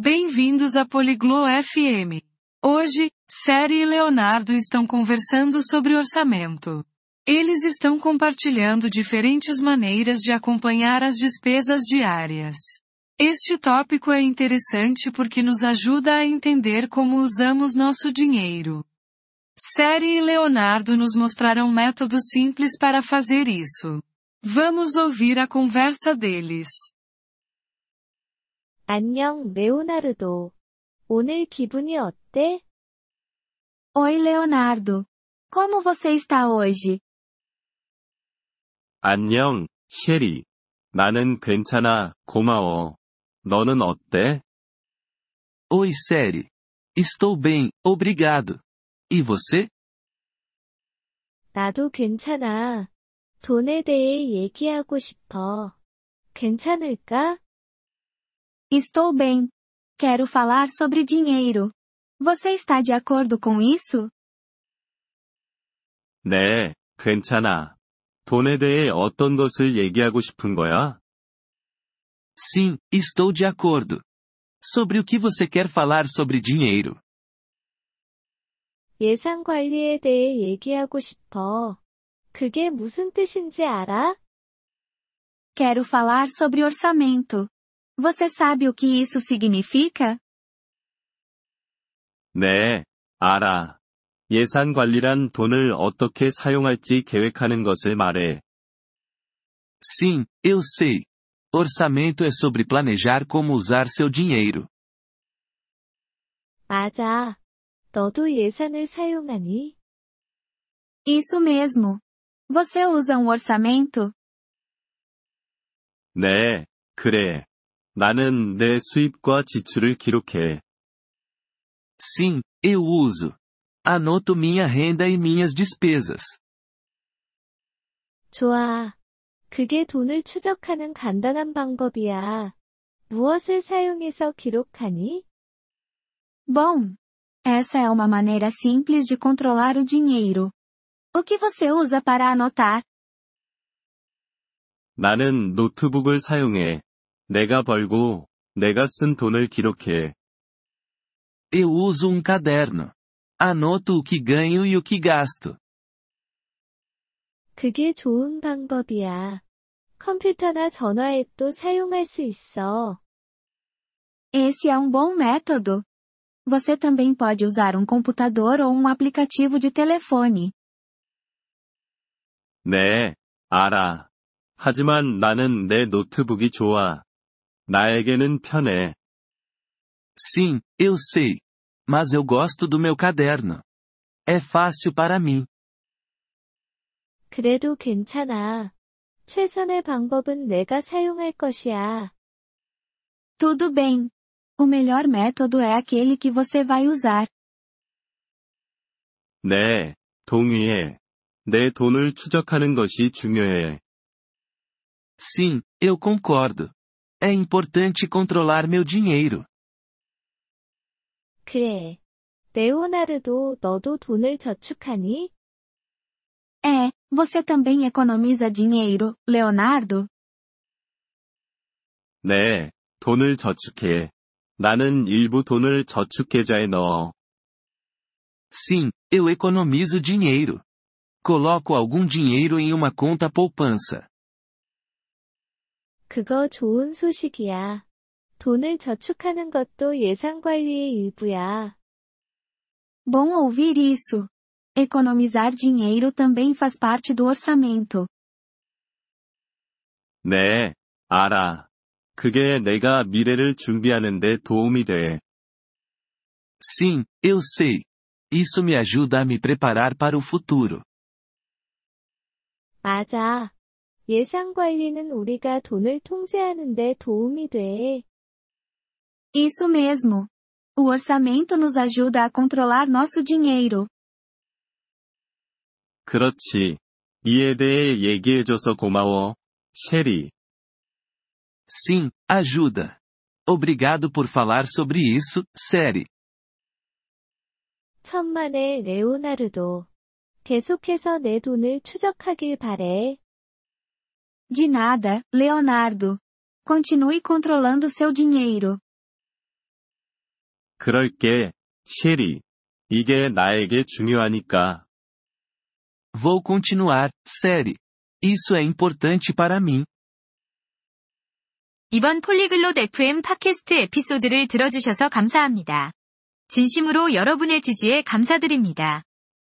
Bem-vindos a Poliglo FM. Hoje, Série e Leonardo estão conversando sobre orçamento. Eles estão compartilhando diferentes maneiras de acompanhar as despesas diárias. Este tópico é interessante porque nos ajuda a entender como usamos nosso dinheiro. Série e Leonardo nos mostrarão métodos simples para fazer isso. Vamos ouvir a conversa deles. 안녕, 레오나르도. 오늘 기분이 어때? Oi, Leonardo. Como você está hoje? 안녕, 셰리. 나는 괜찮아, 고마워. 너는 어때? Oi, Seri. Estou bem, obrigado. E você? 나도 괜찮아. 돈에 대해 얘기하고 싶어. 괜찮을까? Estou bem. Quero falar sobre dinheiro. Você está de acordo com isso? 네, 괜찮아. 돈에 대해 어떤 것을 얘기하고 싶은 거야? Sim, estou de acordo. Sobre o que você quer falar sobre dinheiro? 예산 관리에 대해 얘기하고 싶어. 그게 무슨 뜻인지 알아? Quero falar sobre orçamento. Você sabe o que isso significa? 네, 알아. 예산 관리란 돈을 어떻게 사용할지 계획하는 것을 말해. Sim, eu sei. Orçamento é sobre planejar como usar seu dinheiro. 맞아. 너도 예산을 사용하니? Isso mesmo. Você usa um orçamento? 네, 그래. 나는 내 수입과 지출을 기록해. Sim, eu uso. Anoto minha renda e minhas despesas. 좋아. 그게 돈을 추적하는 간단한 방법이야. 무엇을 사용해서 기록하니? Bom. Essa é uma maneira simples de controlar o dinheiro. O que você usa para anotar? 나는 노트북을 사용해. 내가 벌고, 내가 쓴 돈을 기록해. Eu uso um caderno. Anoto o que ganho e o que gasto. 그게 좋은 방법이야. 컴퓨터나 전화 앱도 사용할 수 있어. Esse é um bom método. Você também pode usar um computador ou um aplicativo de telefone. 네, 알아. 하지만 나는 내 노트북이 좋아. 나에게는 편해. Sim, eu sei. Mas eu gosto do meu caderno. É fácil para mim. 그래도 괜찮아. 최선의 방법은 내가 사용할 것이야. Tudo bem. O melhor método é aquele que você vai usar. 네, 동의해. 내 돈을 추적하는 것이 중요해. Sim, eu concordo. É importante controlar meu dinheiro. 그래. 레오나르도 너도 돈을 저축하니? É, você também economiza dinheiro, Leonardo? 네, 돈을 저축해. 나는 일부 돈을 저축계좌에 넣어. Sim, eu economizo dinheiro. Coloco algum dinheiro em uma conta poupança. 그거 좋은 소식이야. 돈을 저축하는 것도 예산 관리의 일부야. Bom ouvir isso. Economizar dinheiro também faz parte do orçamento. 네, 알아. 그게 내가 미래를 준비하는 데 도움이 돼. Sim, eu sei. Isso me ajuda a me preparar para o futuro. 맞아. 예산 관리는 우리가 돈을 통제하는 데 도움이 돼. Isso mesmo. O orçamento nos ajuda a controlar nosso dinheiro. 그렇지. 이에 대해 얘기해줘서 고마워. 셰리. 그럴게, 셰리. 이게 나에게 중요하니까. Vou continuar, série. Isso é importante para mim. 이번 폴리글롯 FM 팟캐스트 에피소드를 들어주셔서 감사합니다. 진심으로 여러분의 지지에 감사드립니다.